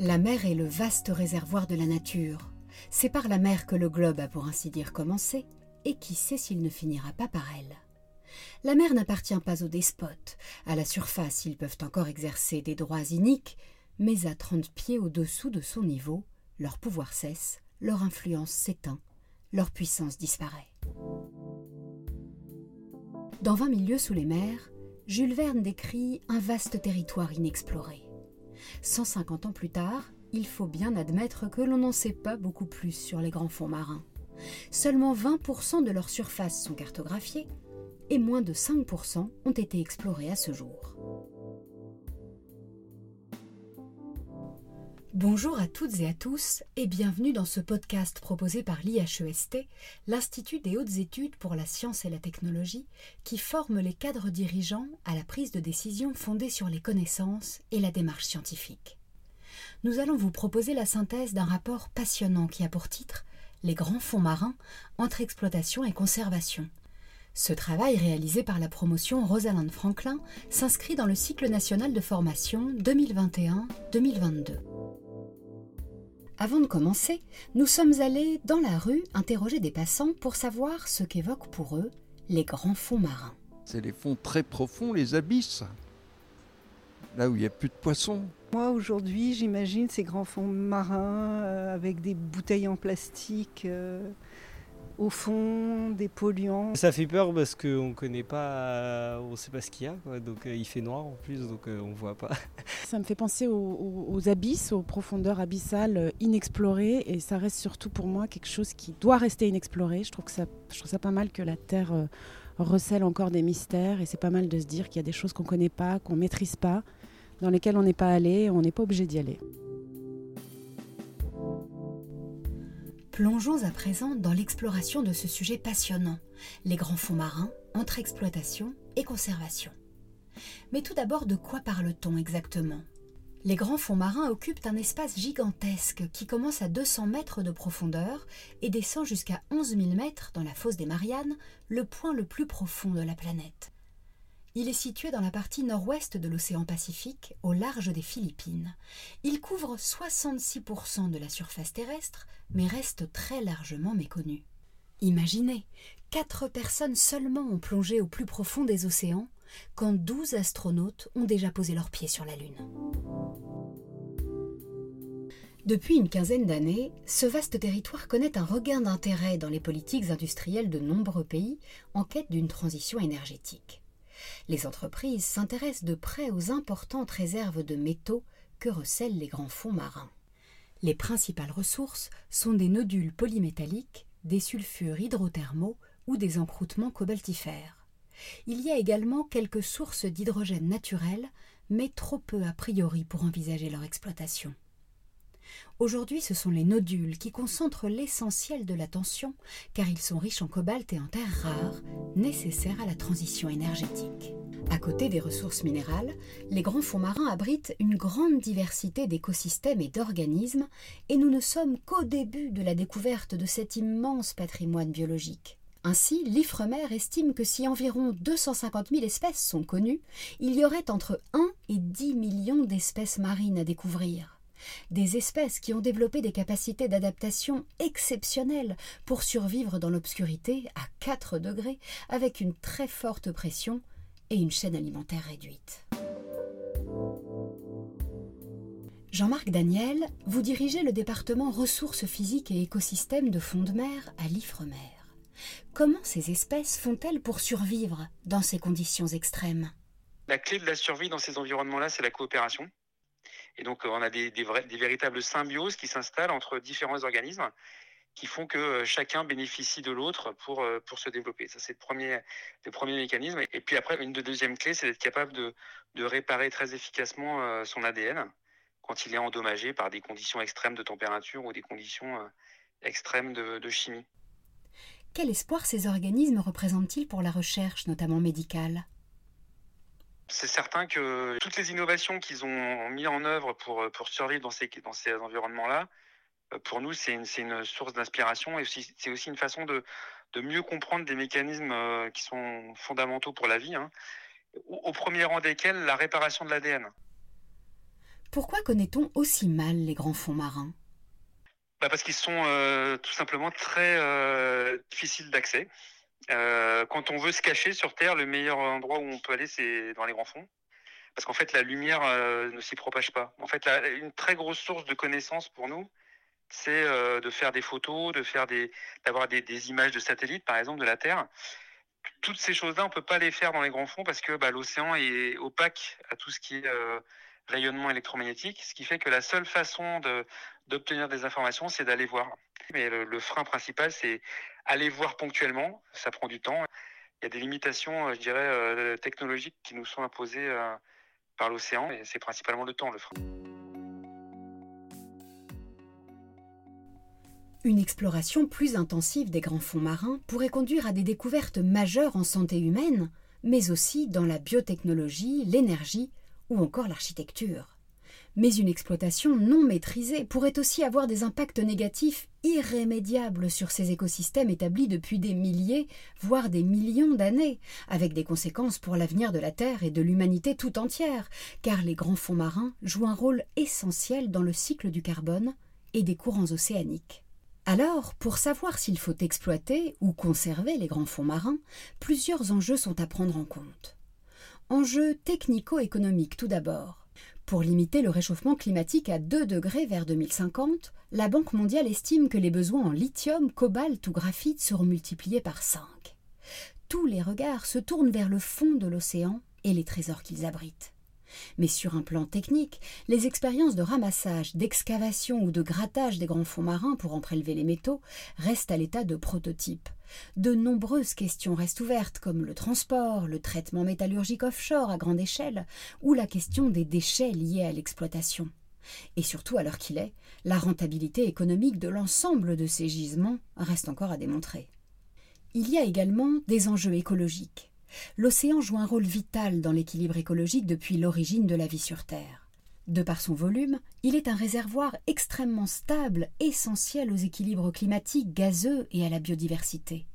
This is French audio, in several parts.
La mer est le vaste réservoir de la nature. C'est par la mer que le globe a pour ainsi dire commencé, et qui sait s'il ne finira pas par elle. La mer n'appartient pas aux despotes. À la surface, ils peuvent encore exercer des droits iniques, mais à trente pieds au-dessous de son niveau, leur pouvoir cesse, leur influence s'éteint, leur puissance disparaît. Dans Vingt milieux sous les mers, Jules Verne décrit un vaste territoire inexploré. 150 ans plus tard, il faut bien admettre que l'on n'en sait pas beaucoup plus sur les grands fonds marins. Seulement 20% de leur surface sont cartographiés et moins de 5% ont été explorés à ce jour. Bonjour à toutes et à tous et bienvenue dans ce podcast proposé par l'IHEST, l'Institut des hautes études pour la science et la technologie, qui forme les cadres dirigeants à la prise de décision fondée sur les connaissances et la démarche scientifique. Nous allons vous proposer la synthèse d'un rapport passionnant qui a pour titre Les grands fonds marins entre exploitation et conservation. Ce travail réalisé par la promotion Rosalind Franklin s'inscrit dans le cycle national de formation 2021-2022. Avant de commencer, nous sommes allés dans la rue interroger des passants pour savoir ce qu'évoquent pour eux les grands fonds marins. C'est les fonds très profonds, les abysses, là où il n'y a plus de poissons. Moi aujourd'hui j'imagine ces grands fonds marins euh, avec des bouteilles en plastique. Euh, au fond, des polluants. Ça fait peur parce qu'on ne connaît pas, on sait pas ce qu'il y a, donc euh, il fait noir en plus, donc euh, on ne voit pas. Ça me fait penser aux, abysses, aux profondeurs abyssales euh, inexplorées, et ça reste surtout pour moi quelque chose qui doit rester inexploré. Je trouve, que ça, je trouve ça pas mal que la Terre recèle encore des mystères, et c'est pas mal de se dire qu'il y a des choses qu'on ne connaît pas, qu'on ne maîtrise pas, dans lesquelles on n'est pas allé, on n'est pas obligé d'y aller. Plongeons à présent dans l'exploration de ce sujet passionnant, les grands fonds marins entre exploitation et conservation. Mais tout d'abord, de quoi parle-t-on exactement? Les grands fonds marins occupent un espace gigantesque qui commence à 200 mètres de profondeur et descend jusqu'à 11 000 mètres dans la fosse des Mariannes, le point le plus profond de la planète. Il est situé dans la partie nord-ouest de l'océan Pacifique, au large des Philippines. Il couvre 66% de la surface terrestre, mais reste très largement méconnu. Imaginez, quatre personnes seulement ont plongé au plus profond des océans, quand douze astronautes ont déjà posé leurs pieds sur la Lune. Depuis une quinzaine d'années, ce vaste territoire connaît un regain d'intérêt dans les politiques industrielles de nombreux pays en quête d'une transition énergétique les entreprises s'intéressent de près aux importantes réserves de métaux que recèlent les grands fonds marins. Les principales ressources sont des nodules polymétalliques, des sulfures hydrothermaux ou des encroûtements cobaltifères. Il y a également quelques sources d'hydrogène naturel, mais trop peu a priori pour envisager leur exploitation. Aujourd'hui, ce sont les nodules qui concentrent l'essentiel de l'attention, car ils sont riches en cobalt et en terres rares, nécessaires à la transition énergétique. À côté des ressources minérales, les grands fonds marins abritent une grande diversité d'écosystèmes et d'organismes, et nous ne sommes qu'au début de la découverte de cet immense patrimoine biologique. Ainsi, l'IFREMER estime que si environ 250 000 espèces sont connues, il y aurait entre 1 et 10 millions d'espèces marines à découvrir des espèces qui ont développé des capacités d'adaptation exceptionnelles pour survivre dans l'obscurité à 4 degrés avec une très forte pression et une chaîne alimentaire réduite. Jean-Marc Daniel, vous dirigez le département ressources physiques et écosystèmes de fond de mer à l'Ifremer. Comment ces espèces font-elles pour survivre dans ces conditions extrêmes? La clé de la survie dans ces environnements-là, c'est la coopération. Et donc, on a des, véritables symbioses qui s'installent entre différents organismes qui font que euh, chacun bénéficie de l'autre pour, euh, se développer. Ça, c'est le premier, mécanisme. Et puis après, une deuxième clé, c'est d'être capable de, réparer très efficacement euh, son ADN quand il est endommagé par des conditions extrêmes de température ou des conditions extrêmes de, de chimie. Quel espoir ces organismes représentent-ils pour la recherche, notamment médicale? C'est certain que toutes les innovations qu'ils ont mis en œuvre pour, pour survivre dans ces, dans ces environnements-là, euh, pour nous, c'est une, une, source d'inspiration et c'est aussi une façon de, de, mieux comprendre des mécanismes euh, qui sont fondamentaux pour la vie, hein, au, premier rang desquels la réparation de l'ADN. Pourquoi connaît-on aussi mal les grands fonds marins? Bah Parce qu'ils sont euh, tout simplement très euh, difficiles d'accès. Euh, quand on veut se cacher sur Terre, le meilleur endroit où on peut aller, c'est dans les grands fonds. Parce qu'en fait, la lumière ne s'y propage pas. En fait, une très grosse source de connaissances pour nous, c'est de faire des photos, de faire des, d'avoir des, images de satellites, par exemple, de la Terre. Toutes ces choses-là, on peut pas les faire dans les grands fonds parce que bah, l'océan est opaque à tout ce qui est rayonnement électromagnétique, ce qui fait que la seule façon d'obtenir des informations, c'est d'aller voir. Mais le, frein principal, c'est aller voir ponctuellement, ça prend du temps. Il y a des limitations, euh, je dirais, euh, technologiques qui nous sont imposées euh, par l'océan, et c'est principalement le temps, le frein. Une exploration plus intensive des grands fonds marins pourrait conduire à des découvertes majeures en santé humaine, mais aussi dans la biotechnologie, l'énergie ou encore l'architecture. Mais une exploitation non maîtrisée pourrait aussi avoir des impacts négatifs irrémédiables sur ces écosystèmes établis depuis des milliers, voire des millions d'années, avec des conséquences pour l'avenir de la Terre et de l'humanité tout entière, car les grands fonds marins jouent un rôle essentiel dans le cycle du carbone et des courants océaniques. Alors, pour savoir s'il faut exploiter ou conserver les grands fonds marins, plusieurs enjeux sont à prendre en compte. Enjeu technico-économique tout d'abord. Pour limiter le réchauffement climatique à 2 degrés vers 2050, la Banque mondiale estime que les besoins en lithium, cobalt ou graphite seront multipliés par 5. Tous les regards se tournent vers le fond de l'océan et les trésors qu'ils abritent. Mais sur un plan technique, les expériences de ramassage, d'excavation ou de grattage des grands fonds marins pour en prélever les métaux restent à l'état de prototype. De nombreuses questions restent ouvertes, comme le transport, le traitement métallurgique offshore à grande échelle, ou la question des déchets liés à l'exploitation. Et surtout, à l'heure qu'il est, la rentabilité économique de l'ensemble de ces gisements reste encore à démontrer. Il y a également des enjeux écologiques. L'océan joue un rôle vital dans l'équilibre écologique depuis l'origine de la vie sur Terre. De par son volume, il est un réservoir extrêmement stable, essentiel aux équilibres climatiques gazeux et à la biodiversité.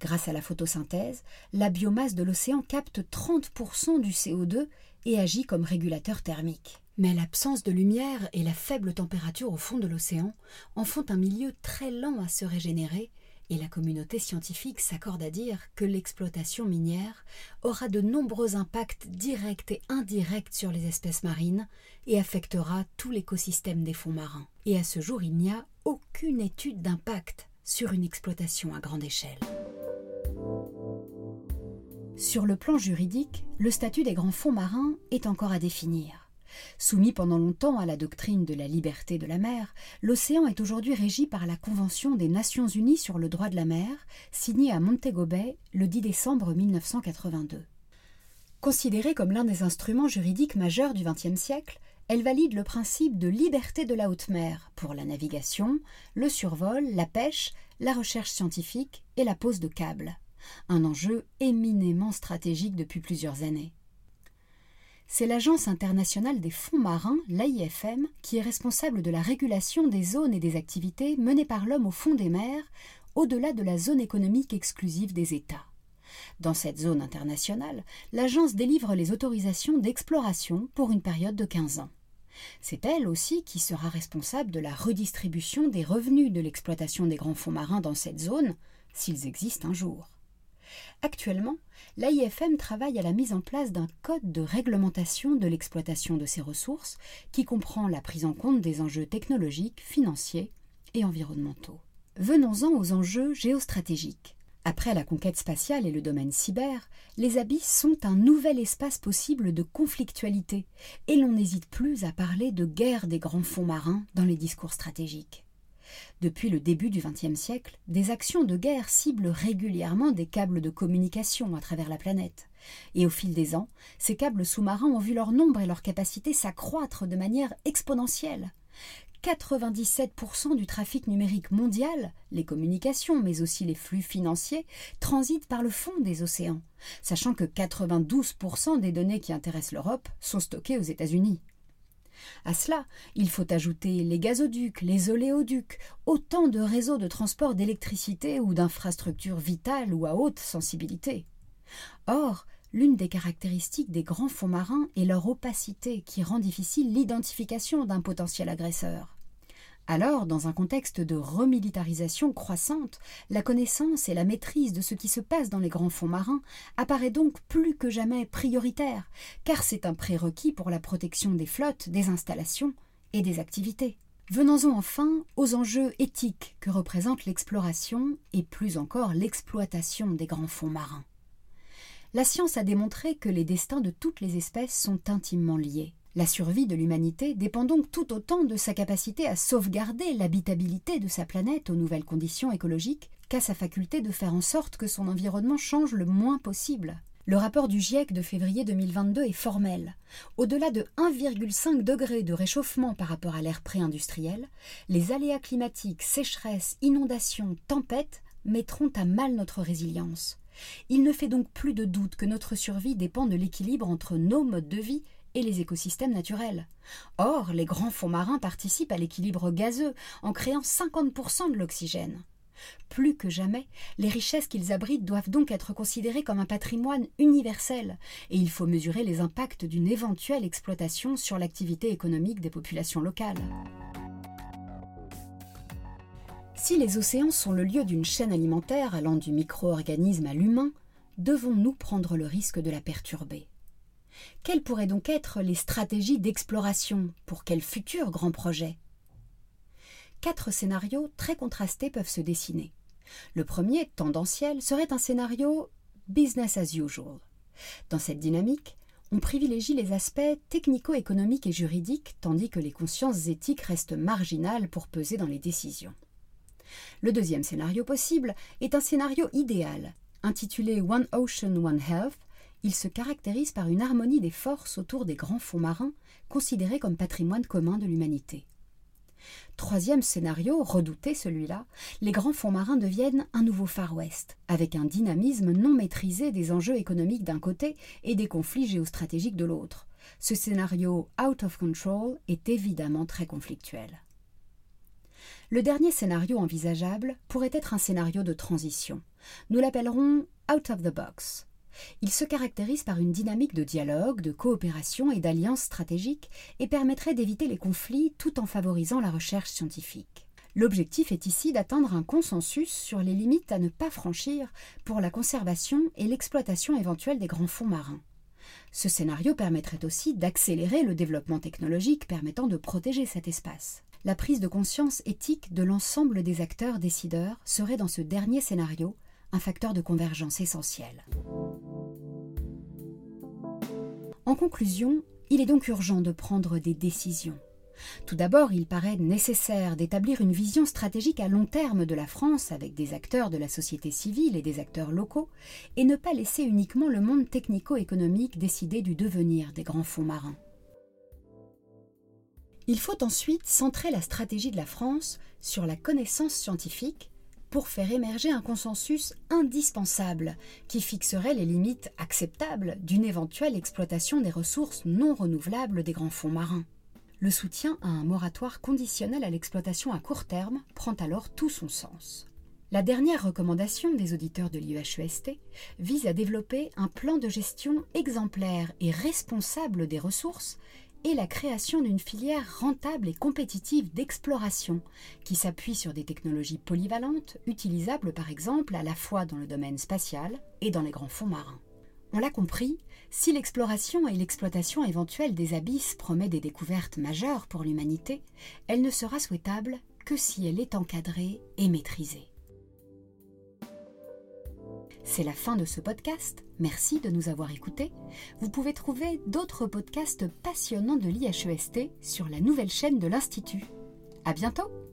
Grâce à la photosynthèse, la biomasse de l'océan capte 30% du CO2 et agit comme régulateur thermique. Mais l'absence de lumière et la faible température au fond de l'océan en font un milieu très lent à se régénérer et la communauté scientifique s'accorde à dire que l'exploitation minière aura de nombreux impacts directs et indirects sur les espèces marines et affectera tout l'écosystème des fonds marins. Et à ce jour, il n'y a aucune étude d'impact sur une exploitation à grande échelle. Sur le plan juridique, le statut des grands fonds marins est encore à définir. Soumis pendant longtemps à la doctrine de la liberté de la mer, l'océan est aujourd'hui régi par la Convention des Nations Unies sur le droit de la mer, signée à Montego Bay le 10 décembre 1982. Considérée comme l'un des instruments juridiques majeurs du XXe siècle, elle valide le principe de liberté de la haute mer pour la navigation, le survol, la pêche, la recherche scientifique et la pose de câbles. Un enjeu éminemment stratégique depuis plusieurs années. C'est l'Agence internationale des fonds marins, l'AIFM, qui est responsable de la régulation des zones et des activités menées par l'homme au fond des mers, au-delà de la zone économique exclusive des États. Dans cette zone internationale, l'agence délivre les autorisations d'exploration pour une période de 15 ans. C'est elle aussi qui sera responsable de la redistribution des revenus de l'exploitation des grands fonds marins dans cette zone, s'ils existent un jour. Actuellement, l'AIFM travaille à la mise en place d'un code de réglementation de l'exploitation de ces ressources qui comprend la prise en compte des enjeux technologiques, financiers et environnementaux. Venons-en aux enjeux géostratégiques. Après la conquête spatiale et le domaine cyber, les abysses sont un nouvel espace possible de conflictualité, et l'on n'hésite plus à parler de guerre des grands fonds marins dans les discours stratégiques. Depuis le début du XXe siècle, des actions de guerre ciblent régulièrement des câbles de communication à travers la planète. Et au fil des ans, ces câbles sous-marins ont vu leur nombre et leur capacité s'accroître de manière exponentielle. 97% du trafic numérique mondial, les communications, mais aussi les flux financiers, transitent par le fond des océans, sachant que 92% des données qui intéressent l'Europe sont stockées aux États-Unis. À cela, il faut ajouter les gazoducs, les oléoducs, autant de réseaux de transport d'électricité ou d'infrastructures vitales ou à haute sensibilité. Or, L'une des caractéristiques des grands fonds marins est leur opacité qui rend difficile l'identification d'un potentiel agresseur. Alors, dans un contexte de remilitarisation croissante, la connaissance et la maîtrise de ce qui se passe dans les grands fonds marins apparaît donc plus que jamais prioritaire, car c'est un prérequis pour la protection des flottes, des installations et des activités. Venons-en enfin aux enjeux éthiques que représente l'exploration et plus encore l'exploitation des grands fonds marins. La science a démontré que les destins de toutes les espèces sont intimement liés. La survie de l'humanité dépend donc tout autant de sa capacité à sauvegarder l'habitabilité de sa planète aux nouvelles conditions écologiques qu'à sa faculté de faire en sorte que son environnement change le moins possible. Le rapport du GIEC de février 2022 est formel. Au-delà de 1,5 degré de réchauffement par rapport à l'ère pré-industrielle, les aléas climatiques, sécheresses, inondations, tempêtes mettront à mal notre résilience. Il ne fait donc plus de doute que notre survie dépend de l'équilibre entre nos modes de vie et les écosystèmes naturels. Or, les grands fonds marins participent à l'équilibre gazeux en créant 50% de l'oxygène. Plus que jamais, les richesses qu'ils abritent doivent donc être considérées comme un patrimoine universel, et il faut mesurer les impacts d'une éventuelle exploitation sur l'activité économique des populations locales. Si les océans sont le lieu d'une chaîne alimentaire allant du micro-organisme à l'humain, devons-nous prendre le risque de la perturber? Quelles pourraient donc être les stratégies d'exploration pour quel futur grand projet? Quatre scénarios très contrastés peuvent se dessiner. Le premier, tendanciel, serait un scénario business as usual. Dans cette dynamique, on privilégie les aspects technico-économiques et juridiques, tandis que les consciences éthiques restent marginales pour peser dans les décisions. Le deuxième scénario possible est un scénario idéal. Intitulé One Ocean, One Health, il se caractérise par une harmonie des forces autour des grands fonds marins, considérés comme patrimoine commun de l'humanité. Troisième scénario, redouté celui-là, les grands fonds marins deviennent un nouveau Far West, avec un dynamisme non maîtrisé des enjeux économiques d'un côté et des conflits géostratégiques de l'autre. Ce scénario out of control est évidemment très conflictuel. Le dernier scénario envisageable pourrait être un scénario de transition. Nous l'appellerons out of the box. Il se caractérise par une dynamique de dialogue, de coopération et d'alliance stratégique et permettrait d'éviter les conflits tout en favorisant la recherche scientifique. L'objectif est ici d'atteindre un consensus sur les limites à ne pas franchir pour la conservation et l'exploitation éventuelle des grands fonds marins. Ce scénario permettrait aussi d'accélérer le développement technologique permettant de protéger cet espace. La prise de conscience éthique de l'ensemble des acteurs décideurs serait dans ce dernier scénario un facteur de convergence essentiel. En conclusion, il est donc urgent de prendre des décisions. Tout d'abord, il paraît nécessaire d'établir une vision stratégique à long terme de la France avec des acteurs de la société civile et des acteurs locaux, et ne pas laisser uniquement le monde technico-économique décider du devenir des grands fonds marins. Il faut ensuite centrer la stratégie de la France sur la connaissance scientifique pour faire émerger un consensus indispensable qui fixerait les limites acceptables d'une éventuelle exploitation des ressources non renouvelables des grands fonds marins. Le soutien à un moratoire conditionnel à l'exploitation à court terme prend alors tout son sens. La dernière recommandation des auditeurs de l'IEHEST vise à développer un plan de gestion exemplaire et responsable des ressources et la création d'une filière rentable et compétitive d'exploration qui s'appuie sur des technologies polyvalentes, utilisables par exemple à la fois dans le domaine spatial et dans les grands fonds marins. On l'a compris, si l'exploration et l'exploitation éventuelle des abysses promet des découvertes majeures pour l'humanité, elle ne sera souhaitable que si elle est encadrée et maîtrisée. C'est la fin de ce podcast. Merci de nous avoir écoutés. Vous pouvez trouver d'autres podcasts passionnants de l'IHEST sur la nouvelle chaîne de l'Institut. À bientôt!